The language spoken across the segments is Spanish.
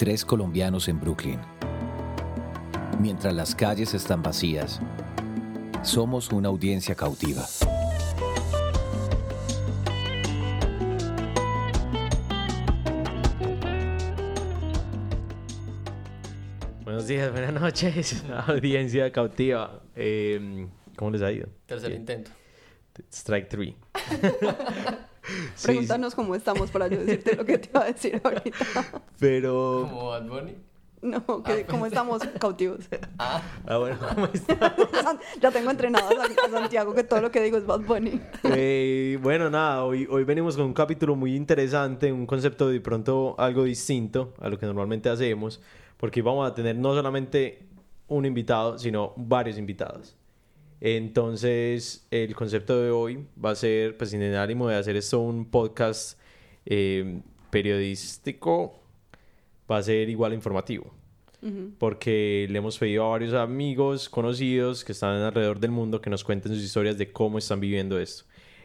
Tres colombianos en Brooklyn. Mientras las calles están vacías, somos una audiencia cautiva. Buenos días, buenas noches, audiencia cautiva. Eh, ¿Cómo les ha ido? Tercer Bien. intento. Strike 3. Pregúntanos cómo estamos para yo decirte lo que te iba a decir ahorita. Pero. Como Bad Bunny. No, que cómo estamos cautivos. Ah, Ah, bueno, ¿cómo está? ya tengo entrenado a Santiago que todo lo que digo es Bad Bunny. Eh, bueno, nada, hoy, hoy venimos con un capítulo muy interesante, un concepto de pronto algo distinto a lo que normalmente hacemos, porque vamos a tener no solamente un invitado, sino varios invitados. Entonces, el concepto de hoy va a ser, pues sin el ánimo de hacer esto un podcast eh, periodístico, va a ser igual informativo porque le hemos pedido a varios amigos conocidos que están alrededor del mundo que nos cuenten sus historias de cómo están viviendo esto,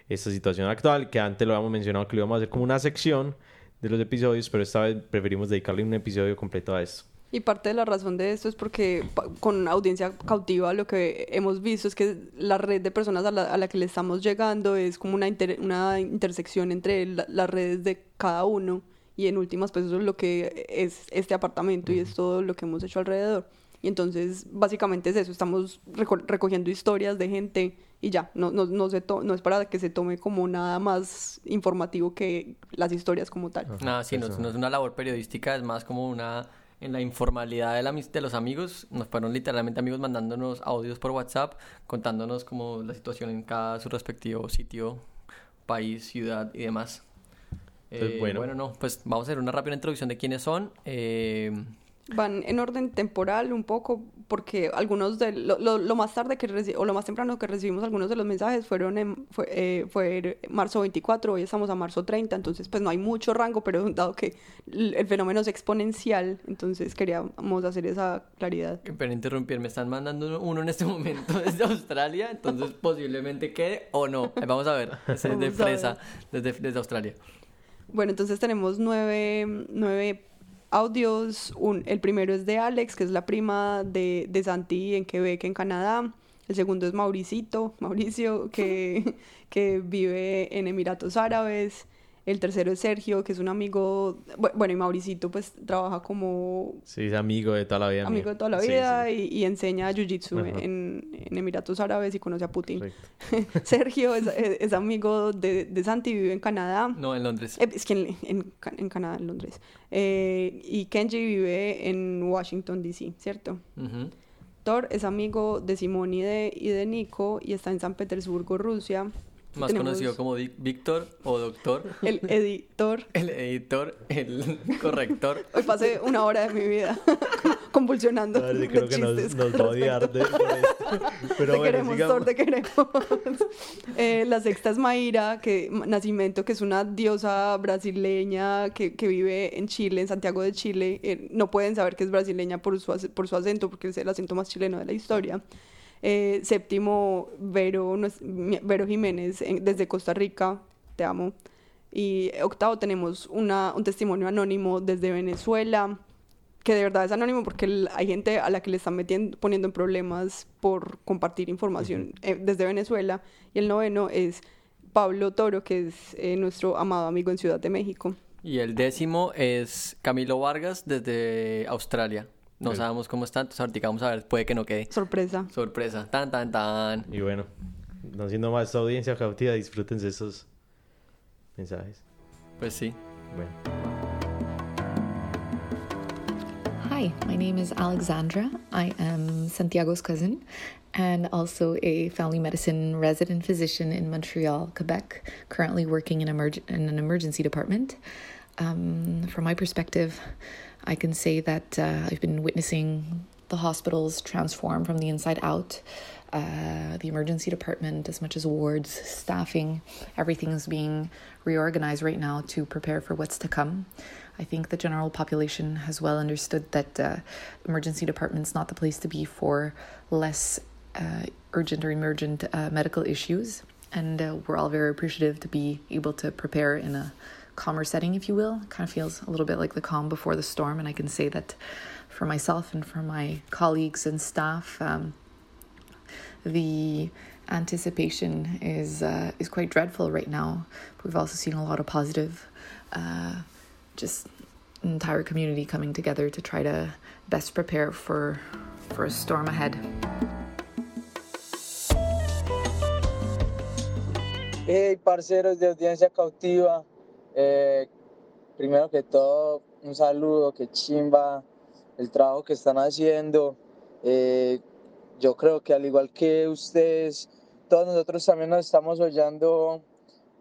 esta situación actual, que antes lo habíamos mencionado que lo íbamos a hacer como una sección de los episodios, pero esta vez preferimos dedicarle un episodio completo a esto. Y parte de la razón de esto es porque con audiencia cautiva lo que hemos visto es que la red de personas a la, a la que le estamos llegando es como una, inter- una intersección entre la- las redes de cada uno y en últimas pues eso es lo que es este apartamento y es todo lo que hemos hecho alrededor. Y entonces básicamente es eso, estamos reco- recogiendo historias de gente y ya, no, no, no, se to- no es para que se tome como nada más informativo que las historias como tal. nada, sí, no, es- no es una labor periodística, es más como una... En la informalidad de, la, de los amigos, nos fueron literalmente amigos mandándonos audios por WhatsApp, contándonos como la situación en cada su respectivo sitio, país, ciudad y demás. Eh, bueno. bueno, no, pues vamos a hacer una rápida introducción de quiénes son. Eh, Van en orden temporal un poco, porque algunos de lo, lo- lo más tarde que reci- o lo más temprano que recibimos algunos de los mensajes fueron en, fue, eh, fue marzo 24, hoy estamos a marzo 30, entonces pues no hay mucho rango, pero dado que el fenómeno es exponencial, entonces queríamos hacer esa claridad. Pero interrumpir, me están mandando uno en este momento desde Australia, entonces posiblemente quede o no. Ahí Vamos a ver, ese es de Vamos a ver. fresa desde, desde Australia. Bueno, entonces tenemos nueve, nueve audios. Un, el primero es de Alex, que es la prima de, de Santi en Quebec, en Canadá. El segundo es Mauricito, Mauricio, que, que vive en Emiratos Árabes. El tercero es Sergio, que es un amigo. bu- Bueno, y Mauricito, pues trabaja como Sí, es amigo de toda la vida. amigo mío. de toda la vida sí. y, y enseña Jiu-Jitsu en, en Emiratos Árabes y conoce a Putin. Sergio es, es- es amigo de, de Santi, vive en Canadá. No, en Londres. Eh, Es que en, en Ca- en Canadá, en Londres. Eh, y Kenji vive en Washington, D.C., ¿cierto? Thor es amigo de Simón y de, y de Nico y está en San Petersburgo, Rusia. Más Tenemos conocido como Víctor o Doctor. El editor. El editor, el corrector. Hoy pasé una hora de mi vida convulsionando. Madre, de creo que nos, chistes nos va a odiar de. Pero te bueno, queremos, sigamos. Thor, te queremos. Eh, la sexta es Mayra, que, Nacimiento, que es una diosa brasileña que, que vive en Chile, en Santiago de Chile. Eh, no pueden saber que es brasileña por su, por su acento, porque es el acento más chileno de la historia. Eh, séptimo, Vero, Vero Jiménez, en- desde Costa Rica, te amo. Y octavo, tenemos una, un testimonio anónimo desde Venezuela que de verdad es anónimo porque hay gente a la que le están metiendo, poniendo en problemas por compartir información eh, desde Venezuela. Y el noveno es Pablo Toro, que es eh, nuestro amado amigo en Ciudad de México. Y el décimo es Camilo Vargas desde Australia. No Ok. sabemos cómo está, entonces ahorita vamos a ver, puede que no quede. Sorpresa. Sorpresa. Tan, tan, tan. Y bueno, no siendo más esta audiencia cautiva, disfrútense esos mensajes. Pues sí. Bueno. Hi, my name is Alexandra. I am Santiago's cousin and also a family medicine resident physician in Montreal, Quebec, currently working in, emerg- in an emergency department. Um, from my perspective, I can say that uh, I've been witnessing the hospitals transform from the inside out. Uh, the emergency department, as much as wards, staffing, everything is being reorganized right now to prepare for what's to come. I think the general population has well understood that uh, emergency department's not the place to be for less uh, urgent or emergent uh, medical issues, and uh, we're all very appreciative to be able to prepare in a calmer setting, if you will. It kind of feels a little bit like the calm before the storm, and I can say that for myself and for my colleagues and staff, um, the anticipation is uh, is quite dreadful right now. We've also seen a lot of positive, uh, just entire community coming together to try to best prepare for for a storm ahead. Hey, parceros de audiencia cautiva. Eh, primero que todo, un saludo, que chimba el trabajo que están haciendo. Eh, yo creo que al igual que ustedes, todos nosotros también nos estamos oyendo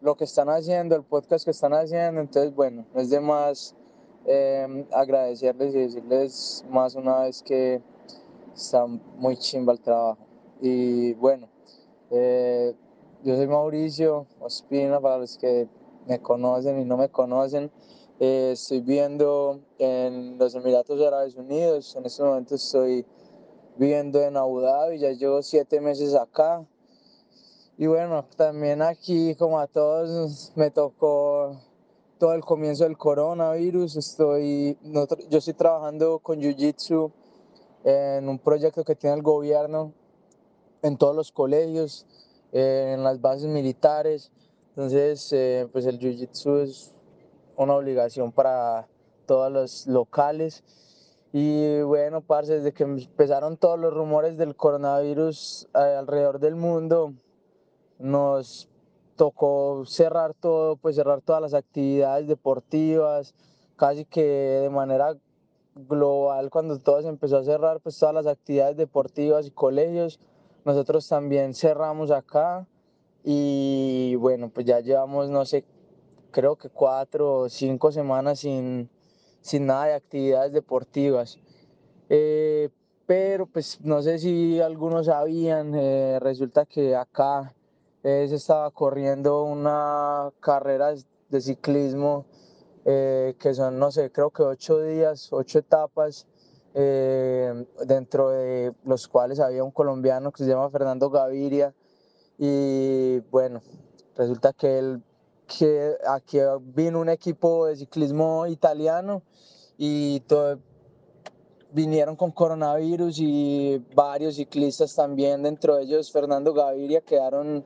lo que están haciendo, el podcast que están haciendo. Entonces, bueno, no es de más eh, agradecerles y decirles más una vez que está muy chimba el trabajo. Y bueno, eh, yo soy Mauricio Ospina, para los que me conocen y no me conocen. Eh, estoy viviendo en los Emiratos Árabes Unidos. En este momento estoy viviendo en Abu Dhabi, ya llevo siete meses acá. Y bueno, también aquí, como a todos, me tocó todo el comienzo del coronavirus. Estoy, yo estoy trabajando con Jiu Jitsu en un proyecto que tiene el gobierno en todos los colegios en las bases militares. Entonces, eh, pues el Jiu-Jitsu es una obligación para todos los locales. Y bueno, parce, desde que empezaron todos los rumores del coronavirus eh, alrededor del mundo, nos tocó cerrar todo, pues cerrar todas las actividades deportivas, casi que de manera global, cuando todo se empezó a cerrar, pues todas las actividades deportivas y colegios, nosotros también cerramos acá y bueno, pues ya llevamos, no sé, creo que cuatro o cinco semanas sin, sin nada de actividades deportivas. Eh, pero pues no sé si algunos sabían, eh, resulta que acá eh, se estaba corriendo una carrera de ciclismo que son, no sé, creo que ocho días, ocho etapas eh, dentro de los cuales había un colombiano que se llama Fernando Gaviria y bueno, resulta que, él, que aquí vino un equipo de ciclismo italiano y todo, vinieron con coronavirus y varios ciclistas también, dentro de ellos Fernando Gaviria, quedaron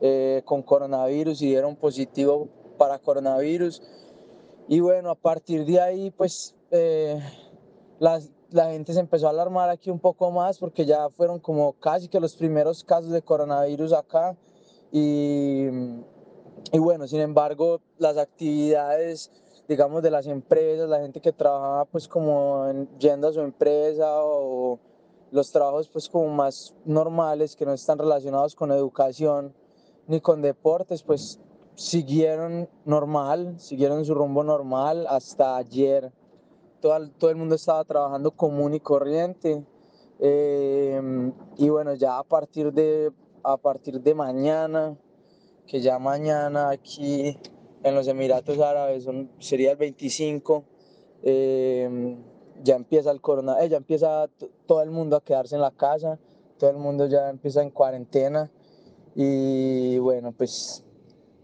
eh, con coronavirus y dieron positivo para coronavirus. Y bueno, a partir de ahí, pues eh, las, la gente se empezó a alarmar aquí un poco más porque ya fueron como casi que los primeros casos de coronavirus acá. Y, y bueno, sin embargo, las actividades, digamos, de las empresas, la gente que trabajaba pues como yendo a su empresa o los trabajos pues como más normales que no están relacionados con educación ni con deportes, pues siguieron normal, siguieron su rumbo normal hasta ayer todo, todo el mundo estaba trabajando común y corriente. Eh, y bueno, ya a partir, de, a partir de mañana, que ya mañana aquí en los Emiratos Árabes sería el 25, eh, ya empieza el corona, eh, ya empieza todo el mundo a quedarse en la casa, todo el mundo ya empieza en cuarentena y bueno, pues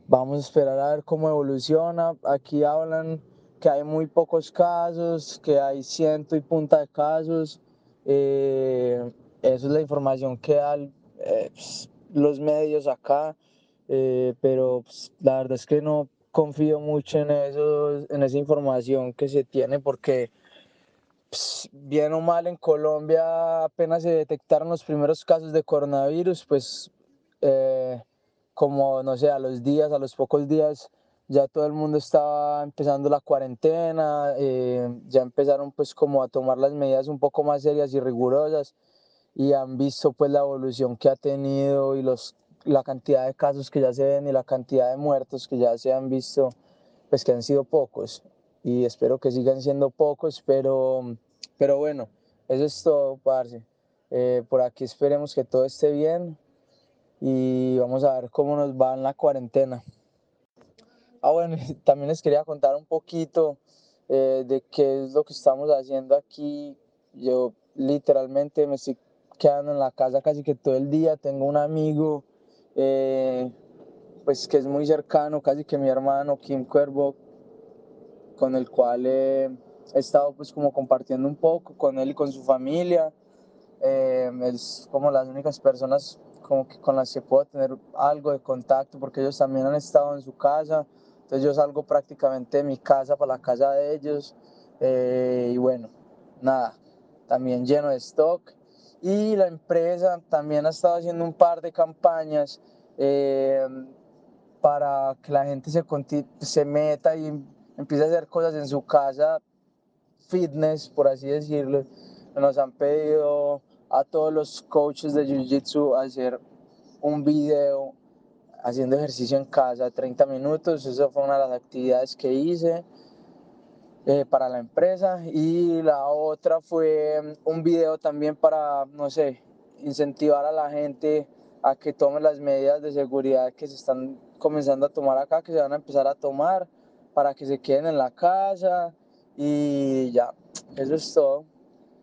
vamos a esperar a ver cómo evoluciona. Aquí hablan que hay muy pocos casos, que hay ciento y punta de casos. Eh, esa es la información que dan eh, pues, los medios acá, eh, pero pues, la verdad es que no confío mucho en, eso, en esa información que se tiene porque pues, bien o mal en Colombia apenas se detectaron los primeros casos de coronavirus, pues como no sé, a los días, a los pocos días ya todo el mundo estaba empezando la cuarentena, eh, ya empezaron pues como a tomar las medidas un poco más serias y rigurosas y han visto pues la evolución que ha tenido y los, la cantidad de casos que ya se ven y la cantidad de muertos que ya se han visto, pues que han sido pocos y espero que sigan siendo pocos, pero, pero bueno, eso es todo, parce. Eh, por aquí esperemos que todo esté bien y vamos a ver cómo nos va en la cuarentena. Ah, bueno, también les quería contar un poquito eh, de qué es lo que estamos haciendo aquí. Yo literalmente me estoy quedando en la casa casi que todo el día. Tengo un amigo, eh, pues que es muy cercano, casi que mi hermano, Kim Cuervo, con el cual he estado pues como compartiendo un poco con él y con su familia. Eh, es como las únicas personas como que con las que puedo tener algo de contacto porque ellos también han estado en su casa. Entonces yo salgo prácticamente de mi casa para la casa de ellos. Eh, y bueno, nada, también lleno de stock. Y la empresa también ha estado haciendo un par de campañas eh, para que la gente se, se meta y empiece a hacer cosas en su casa, fitness, por así decirlo. Nos han pedido a todos los coaches de Jiu-Jitsu hacer un video haciendo ejercicio en casa, 30 minutos. Esa fue una de las actividades que hice. Eh, para la empresa y la otra fue un video también para, no sé, incentivar a la gente a que tome las medidas de seguridad que se están comenzando a tomar acá, que se van a empezar a tomar para que se queden en la casa y ya, eso es todo.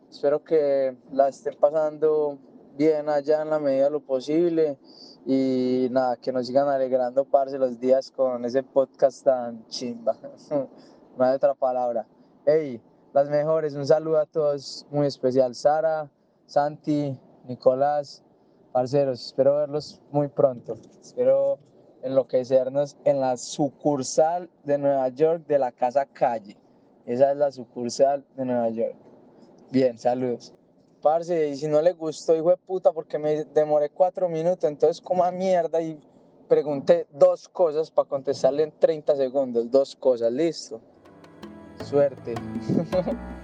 Espero que la estén pasando bien allá en la medida de lo posible y nada, que nos sigan alegrando, parce, los días con ese podcast tan chimba. no hay otra palabra. Hey, las mejores, un saludo a todos, muy especial. Sara, Santi, Nicolás, parceros, espero verlos muy pronto. Espero enloquecernos en la sucursal de Nueva York de la Casa Calle. Esa es la sucursal de Nueva York. Bien, saludos. Parce, y si no le gustó, hijo de puta, porque me demoré cuatro minutos, entonces coma mierda y pregunté dos cosas para contestarle en 30 segundos. Dos cosas, listo. Suerte.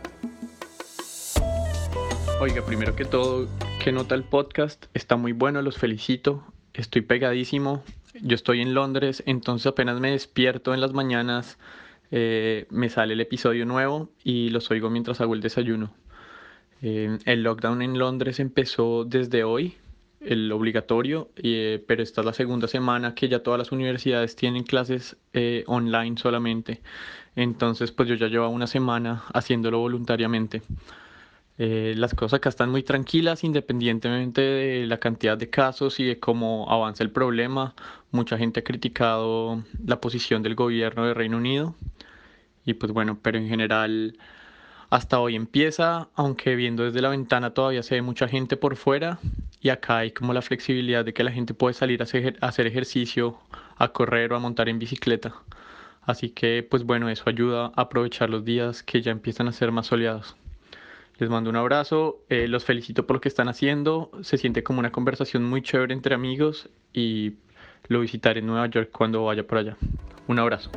Oiga, primero que todo, ¿qué nota el podcast? Está muy bueno, los felicito. Estoy pegadísimo. Yo estoy en Londres, entonces apenas me despierto en las mañanas, eh, me sale el episodio nuevo y los oigo mientras hago el desayuno. Eh, el lockdown en Londres empezó desde hoy, el obligatorio, eh, pero esta es la segunda semana que ya todas las universidades tienen clases online solamente. Entonces, pues yo ya llevo una semana haciéndolo voluntariamente. Eh, las cosas acá están muy tranquilas independientemente de la cantidad de casos y de cómo avanza el problema. Mucha gente ha criticado la posición del gobierno de Reino Unido. Y pues bueno, pero en general hasta hoy empieza, aunque viendo desde la ventana todavía se ve mucha gente por fuera y acá hay como la flexibilidad de que la gente puede salir a hacer, ejercicio, a correr o a montar en bicicleta. Así que pues bueno, eso ayuda a aprovechar los días que ya empiezan a ser más soleados. Les mando un abrazo, eh, los felicito por lo que están haciendo, se siente como una conversación muy chévere entre amigos y lo visitaré en Nueva York cuando vaya por allá. Un abrazo.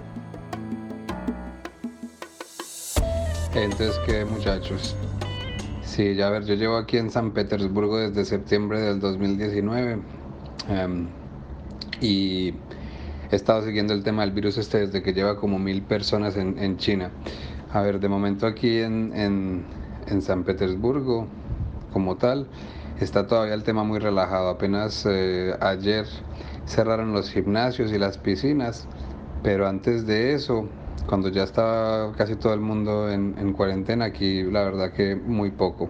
Entonces, ¿qué muchachos? Sí, ya ver, yo llevo aquí en San Petersburgo desde septiembre del 2019 em, y he estado siguiendo el tema del virus este desde que lleva como mil personas en, China. A ver, de momento aquí en en San Petersburgo como tal está todavía el tema muy relajado. Apenas eh, ayer cerraron los gimnasios y las piscinas, pero antes de eso, cuando ya estaba casi todo el mundo en, cuarentena, aquí la verdad que muy poco.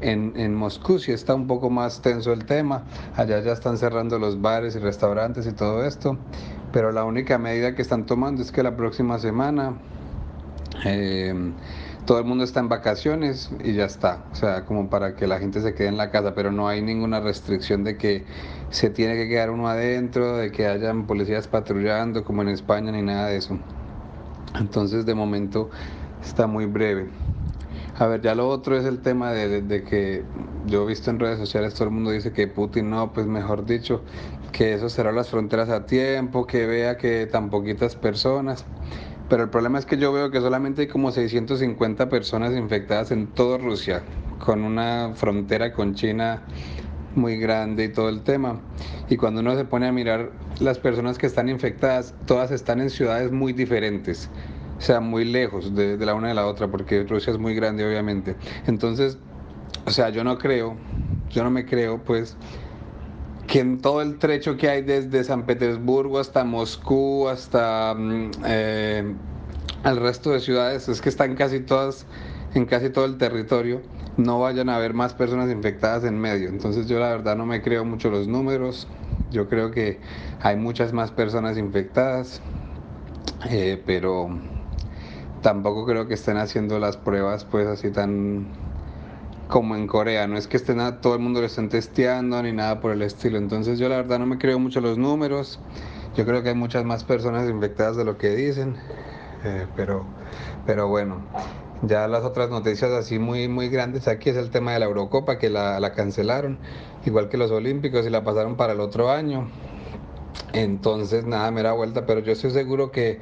En, en, Moscú sí está un poco más tenso el tema, allá ya están cerrando los bares y restaurantes y todo esto, pero la única medida que están tomando es que la próxima semana... Eh, todo el mundo está en vacaciones y ya está. O sea, como para que la gente se quede en la casa, pero no hay ninguna restricción de que se tiene que quedar uno adentro, de que hayan policías patrullando como en España, ni nada de eso. Entonces, de momento, está muy breve. A ver, ya lo otro es el tema de, de, que yo he visto en redes sociales, todo el mundo dice que Putin no, pues mejor dicho, que eso cerró las fronteras a tiempo, que vea que tan poquitas personas. Pero el problema es que yo veo que solamente hay como 650 personas infectadas en toda Rusia, con una frontera con China muy grande y todo el tema. Y cuando uno se pone a mirar las personas que están infectadas, todas están en ciudades muy diferentes, o sea, muy lejos de, la una de la otra, porque Rusia es muy grande, obviamente. Entonces, o sea, yo no creo, yo no me creo, pues, que en todo el trecho que hay desde San Petersburgo hasta Moscú, hasta mm, eh, el resto de ciudades, es que están casi todas, en casi todo el territorio, no vayan a haber más personas infectadas en medio. Entonces yo la verdad no me creo mucho los números, yo creo que hay muchas más personas infectadas, eh, pero tampoco creo que estén haciendo las pruebas pues así tan como en Corea, no es que estén a, todo el mundo lo estén testeando ni nada por el estilo, entonces yo la verdad no me creo mucho los números, yo creo que hay muchas más personas infectadas de lo que dicen, eh, pero, pero bueno, ya las otras noticias así muy, muy grandes aquí es el tema de la Eurocopa, que la, la cancelaron, igual que los Olímpicos y la pasaron para el otro año. Entonces, nada, me da vuelta, pero yo estoy seguro que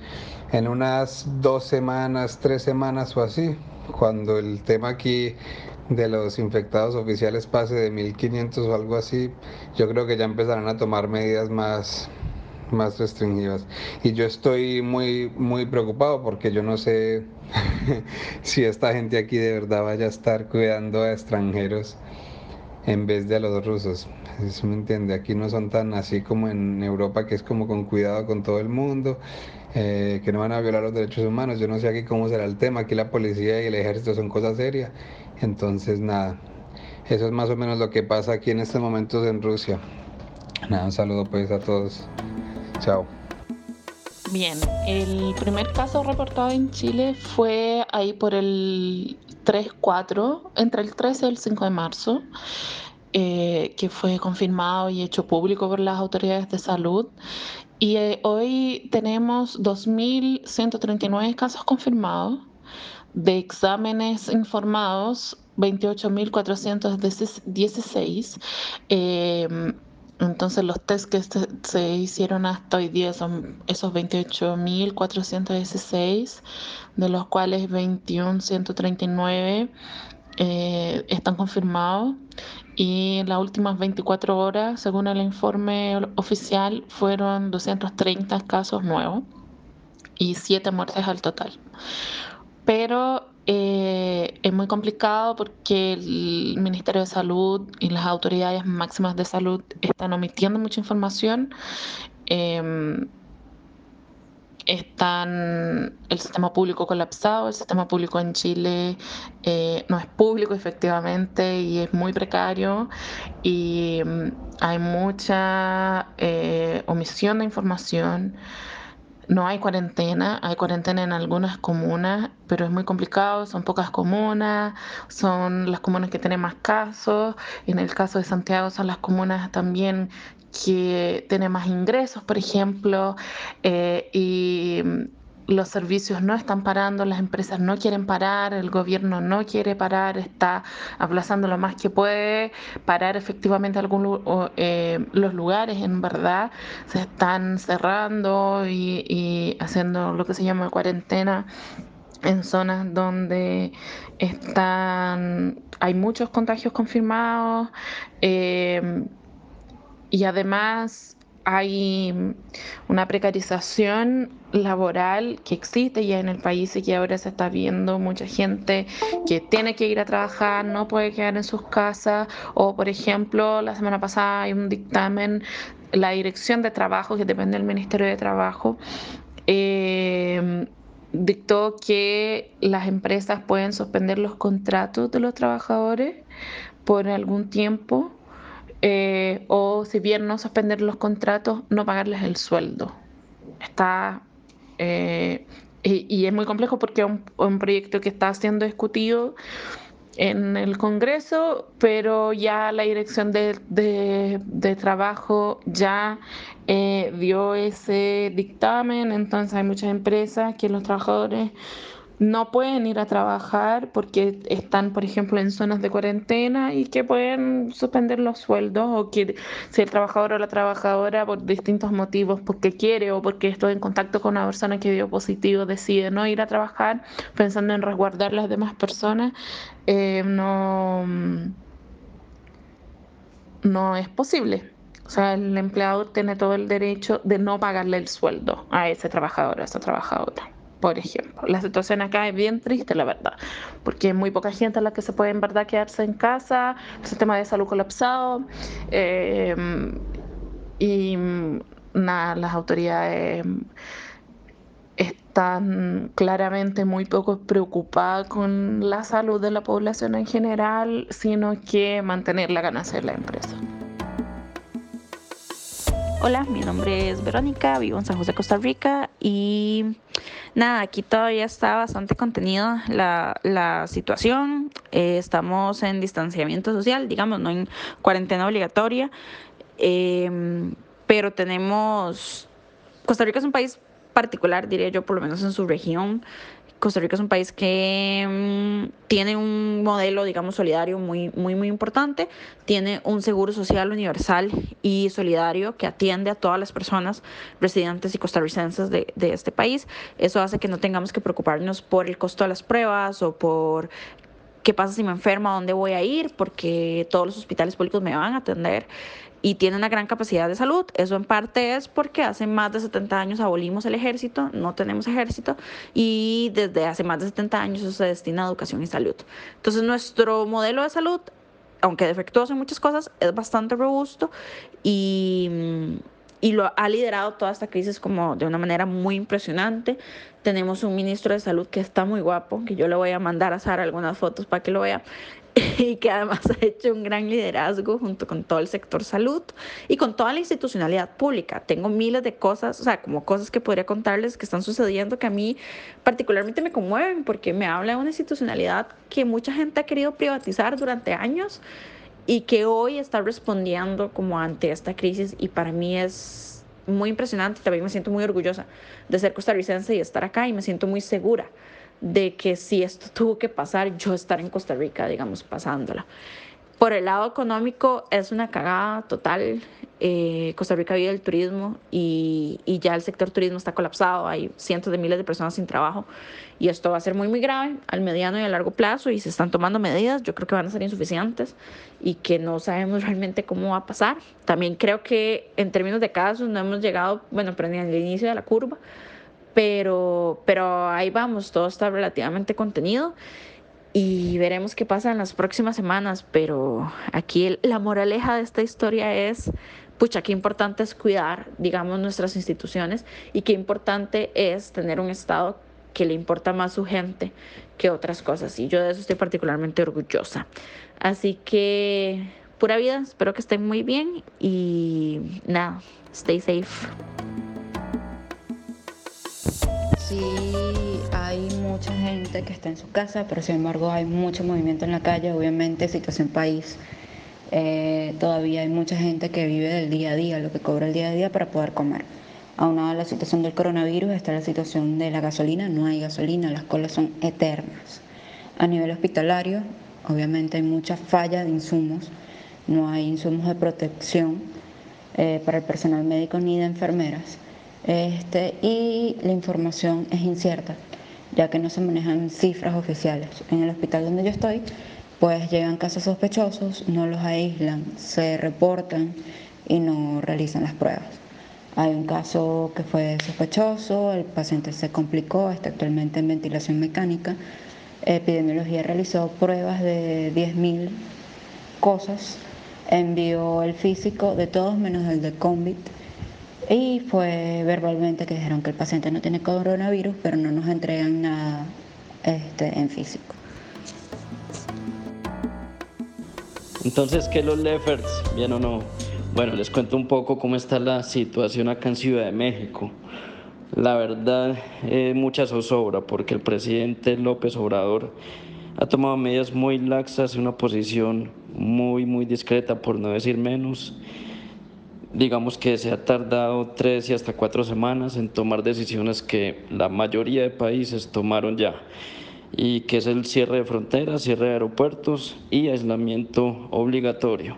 en unas dos semanas, tres semanas o así, cuando el tema aquí de los infectados oficiales pase de 1500 o algo así, yo creo que ya empezarán a tomar medidas más, más restringidas. Y yo estoy muy, muy preocupado porque yo no sé si esta gente aquí de verdad vaya a estar cuidando a extranjeros en vez de a los rusos. Eso me entiende, aquí no son tan así como en Europa, que es como con cuidado con todo el mundo, eh, que no van a violar los derechos humanos. Yo no sé aquí cómo será el tema, aquí la policía y el ejército son cosas serias. Entonces, nada, eso es más o menos lo que pasa aquí en estos momentos en Rusia. Nada, un saludo pues a todos. Chao. Bien, el primer caso reportado en Chile fue ahí por el 3-4, entre el 13 y el 5 de marzo, eh, que fue confirmado y hecho público por las autoridades de salud. Y eh, hoy tenemos 2.139 casos confirmados, de exámenes informados 28.416. Eh, entonces los test que se, hicieron hasta hoy día son esos 28.416, de los cuales 21.139 eh, están confirmados y en las últimas 24 horas, según el informe oficial, fueron 230 casos nuevos y 7 muertes al total. Pero eh, es muy complicado porque el Ministerio de Salud y las autoridades máximas de salud están omitiendo mucha información. Em, están el sistema público colapsado, el sistema público en Chile eh, no es público efectivamente y es muy precario y mm, hay mucha eh, omisión de información. No hay cuarentena, hay cuarentena en algunas comunas, pero es muy complicado, son pocas comunas, son las comunas que tienen más casos, en el caso de Santiago son las comunas también que tienen más ingresos, por ejemplo, eh, y los servicios no están parando, las empresas no quieren parar, el gobierno no quiere parar, está aplazando lo más que puede, parar efectivamente algunos eh, los lugares en verdad se están cerrando y, haciendo lo que se llama cuarentena en zonas donde están hay muchos contagios confirmados eh, y además hay una precarización laboral que existe ya en el país y que ahora se está viendo mucha gente que tiene que ir a trabajar, no puede quedar en sus casas o por ejemplo la semana pasada hay un dictamen, la dirección de trabajo que depende del Ministerio de Trabajo. Eh, dictó que las empresas pueden suspender los contratos de los trabajadores por algún tiempo eh, o si bien no suspender los contratos, no pagarles el sueldo. Está eh, y, es muy complejo porque es un, proyecto que está siendo discutido en el Congreso, pero ya la dirección de, de, trabajo ya eh, dio ese dictamen, entonces hay muchas empresas que los trabajadores no pueden ir a trabajar porque están, por ejemplo, en zonas de cuarentena y que pueden suspender los sueldos o que si el trabajador o la trabajadora por distintos motivos, porque quiere o porque estoy en contacto con una persona que dio positivo, decide no ir a trabajar pensando en resguardar las demás personas, eh, no, no es posible. O sea, el empleador tiene todo el derecho de no pagarle el sueldo a ese trabajador, a esa trabajadora por ejemplo. La situación acá es bien triste, la verdad, porque hay muy poca gente a la que se puede en verdad quedarse en casa, el sistema de salud colapsado eh, y nada, las autoridades están claramente muy poco preocupadas con la salud de la población en general, sino que mantener la ganancia de la empresa. Hola, mi nombre es Verónica, vivo en San José, Costa Rica y nada, aquí todavía está bastante contenida la, la situación. Eh, estamos en distanciamiento social, digamos, no en cuarentena obligatoria, em, pero tenemos... Costa Rica es un país particular, diría yo, por lo menos en su región. Costa Rica es un país que mm, tiene un modelo, digamos, solidario muy, muy, muy importante. Tiene un seguro social universal y solidario que atiende a todas las personas residentes y costarricenses de, de este país. Eso hace que no tengamos que preocuparnos por el costo de las pruebas o por qué pasa si me enfermo, a dónde voy a ir, porque todos los hospitales públicos me van a atender y tiene una gran capacidad de salud. Eso en parte es porque hace más de 70 años abolimos el ejército, no tenemos ejército y desde hace más de 70 años eso se destina a educación y salud. Entonces nuestro modelo de salud, aunque defectuoso en muchas cosas, es bastante robusto y, y lo ha liderado toda esta crisis como de una manera muy impresionante. Tenemos un ministro de salud que está muy guapo, que yo le voy a mandar a Sara algunas fotos para que lo vea. y que además ha hecho un gran liderazgo junto con todo el sector salud y con toda la institucionalidad pública. Tengo miles de cosas, o sea, como cosas que podría contarles que están sucediendo que a mí particularmente me conmueven porque me habla de una institucionalidad que mucha gente ha querido privatizar durante años y que hoy está respondiendo como ante esta crisis y para mí es muy impresionante. También me siento muy orgullosa de ser costarricense y estar acá y me siento muy segura de que si esto tuvo que pasar, yo estar en Costa Rica, digamos, pasándola. Por el lado económico es una cagada total. Eh, Costa Rica vive el turismo y, y, ya el sector turismo está colapsado. Hay cientos de miles de personas sin trabajo y esto va a ser muy, muy grave al mediano y a largo plazo y se están tomando medidas. Yo creo que van a ser insuficientes y que no sabemos realmente cómo va a pasar. También creo que en términos de casos no hemos llegado, bueno, pero ni al inicio de la curva pero, pero ahí vamos, todo está relativamente contenido y veremos qué pasa en las próximas semanas, pero aquí la moraleja de esta historia es, pucha, qué importante es cuidar, digamos, nuestras instituciones y qué importante es tener un Estado que le importa más su gente que otras cosas. Y yo de eso estoy particularmente orgullosa. Así que, pura vida, espero que estén muy bien y nada, stay safe. Sí, hay mucha gente que está en su casa, pero sin embargo hay mucho movimiento en la calle, obviamente situación país. Eh, todavía hay mucha gente que vive del día a día, lo que cobra el día a día para poder comer. Aunado a la situación del coronavirus está la situación de la gasolina, no hay gasolina, las colas son eternas. A nivel hospitalario, obviamente hay mucha falla de insumos, no hay insumos de protección eh, para el personal médico ni de enfermeras. Este, y la información es incierta, ya que no se manejan cifras oficiales. En el hospital donde yo estoy, pues llegan casos sospechosos, no los aíslan, se reportan y no realizan las pruebas. Hay un caso que fue sospechoso, el paciente se complicó, está actualmente en ventilación mecánica. Epidemiología realizó pruebas de 10.000 cosas, envió el físico de todos menos el de COVID y fue verbalmente que dijeron que el paciente no tiene coronavirus, pero no nos entregan nada este, en físico. Entonces, ¿qué los Lefferts? ¿Bien o no? Bueno, les cuento un poco cómo está la situación acá en Ciudad de México. La verdad, es mucha zozobra porque el presidente López Obrador ha tomado medidas muy laxas, una posición muy, muy discreta, por no decir menos digamos que se ha tardado tres y hasta cuatro semanas en tomar decisiones que la mayoría de países tomaron ya y que es el cierre de fronteras, cierre de aeropuertos y aislamiento obligatorio.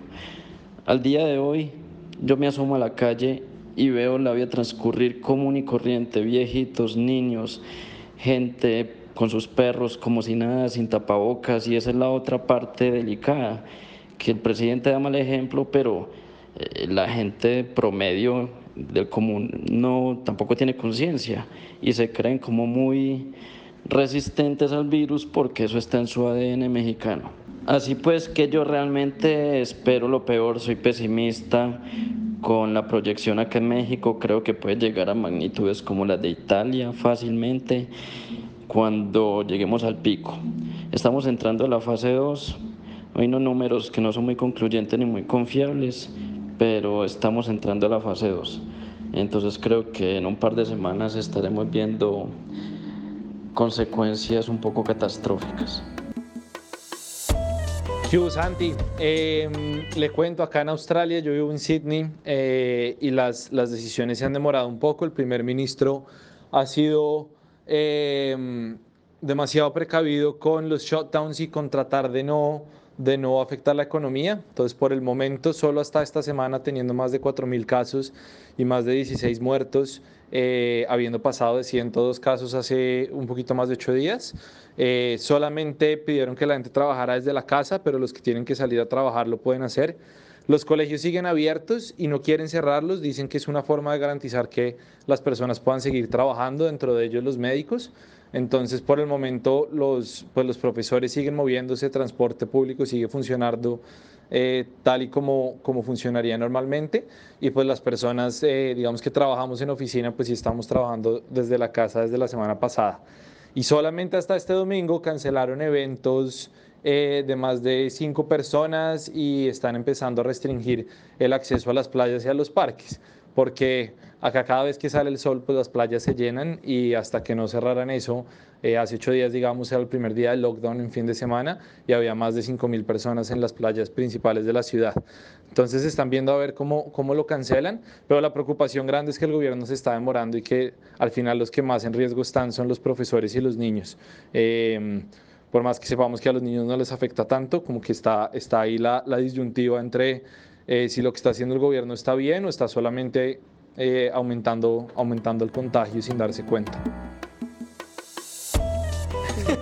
Al día de hoy yo me asomo a la calle y veo la vida transcurrir común y corriente, viejitos, niños, gente con sus perros como si nada, sin tapabocas y esa es la otra parte delicada, que el presidente da mal ejemplo, pero la gente promedio del común no tampoco tiene conciencia y se creen como muy resistentes al virus porque eso está en su ADN mexicano. Así pues que yo realmente espero lo peor, soy pesimista con la proyección acá en México, creo que puede llegar a magnitudes como las de Italia fácilmente cuando lleguemos al pico. Estamos entrando a la fase 2, hay unos números que no son muy concluyentes ni muy confiables, pero estamos entrando a la fase 2. Entonces creo que en un par de semanas estaremos viendo consecuencias un poco catastróficas. Yo, Santi, em, le cuento, acá en Australia, yo vivo en Sydney eh, y las, las decisiones se han demorado un poco. El primer ministro ha sido em, demasiado precavido con los shutdowns y con tratar de no, de no afectar la economía. Entonces, por el momento, solo hasta esta semana, teniendo más de 4.000 casos y más de 16 muertos, eh, habiendo pasado de 102 casos hace un poquito más de 8 días. Eh, solamente pidieron que la gente trabajara desde la casa, pero los que tienen que salir a trabajar lo pueden hacer. Los colegios siguen abiertos y no quieren cerrarlos, dicen que es una forma de garantizar que las personas puedan seguir trabajando, dentro de ellos los médicos. Entonces, por el momento, los, pues los profesores siguen moviéndose, transporte público sigue funcionando eh, tal y como, como funcionaría normalmente y pues las personas, eh, digamos que trabajamos en oficina, pues sí estamos trabajando desde la casa desde la semana pasada. Y solamente hasta este domingo cancelaron eventos eh, de más de cinco personas y están empezando a restringir el acceso a las playas y a los parques, porque acá cada vez que sale el sol, pues las playas se llenan y hasta que no cerraran eso, eh, hace ocho días, digamos, era el primer día del lockdown en fin de semana y había más de 5.000 personas en las playas principales de la ciudad. Entonces están viendo a ver cómo, cómo lo cancelan, pero la preocupación grande es que el gobierno se está demorando y que al final los que más en riesgo están son los profesores y los niños. Eh, por más que sepamos que a los niños no les afecta tanto, como que está, está ahí la, la disyuntiva entre eh, si lo que está haciendo el gobierno está bien o está solamente eh, aumentando, aumentando el contagio sin darse cuenta.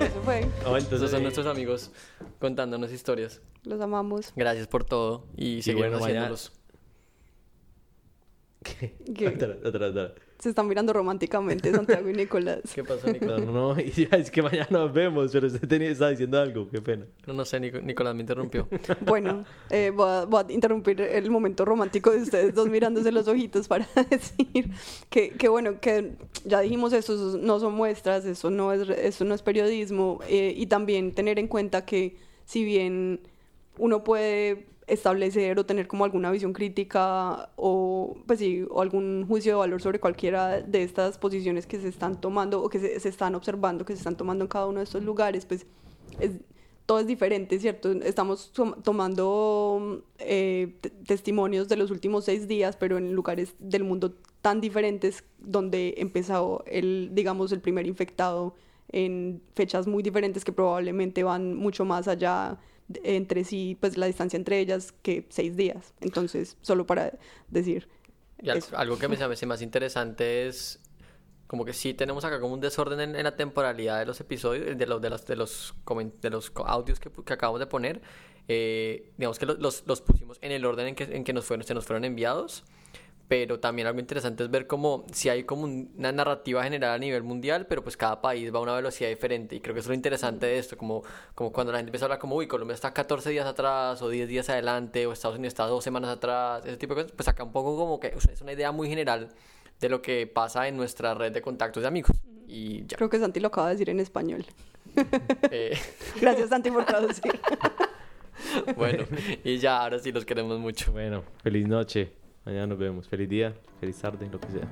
Eso fue. Oh, entonces son nuestros amigos contándonos historias. Los amamos. Gracias por todo y seguimos bueno, mañana- haciéndolos. ¿Qué? Otra, otra, otra. Se están mirando románticamente Santiago y Nicolás. ¿Qué pasó, No, Nicolás? no, no, y ya, es que mañana nos vemos, pero usted tenía, estaba diciendo algo, qué pena. No, no sé, Nico- Nicolás me interrumpió. Bueno, eh, voy, a, voy a interrumpir el momento romántico de ustedes dos mirándose los ojitos para decir que, que bueno, que ya dijimos eso, eso no son muestras, eso no es, eso no es periodismo eh, y también tener en cuenta que si bien uno puede establecer o tener como alguna visión crítica o pues sí, o algún juicio de valor sobre cualquiera de estas posiciones que se están tomando o que se, se están observando que se están tomando en cada uno de estos lugares, pues es, todo es diferente, ¿cierto? Estamos tom- tomando eh, te- testimonios de los últimos seis días, pero en lugares del mundo tan diferentes donde empezó el, digamos, el primer infectado en fechas muy diferentes que probablemente van mucho más allá entre sí, pues la distancia entre ellas que seis días. Entonces, solo para decir. Y al- eso. algo que me parece más interesante es como que sí tenemos acá como un desorden en, en la temporalidad de los episodios, de los, de los, de los, de los audios que, que acabamos de poner. Eh, digamos que los, los, los pusimos en el orden en que, en que nos fueron, se nos fueron enviados. Pero también algo interesante es ver como si hay como un- una narrativa general a nivel mundial, pero pues cada país va a una velocidad diferente. Y creo que eso es lo interesante de esto, como, como cuando la gente empieza a hablar como, uy, Colombia está 14 días atrás o 10 días adelante, o Estados Unidos está dos semanas atrás, ese tipo de cosas, pues acá un poco como que o sea, es una idea muy general de lo que pasa en nuestra red de contactos de amigos. Y ya. Creo que Santi lo acaba de decir en español. Eh, Gracias, Santi, por traducir. bueno, y ya, ahora sí los queremos mucho. Bueno, feliz noche. Mañana nos vemos. Feliz día, feliz tarde, lo que sea.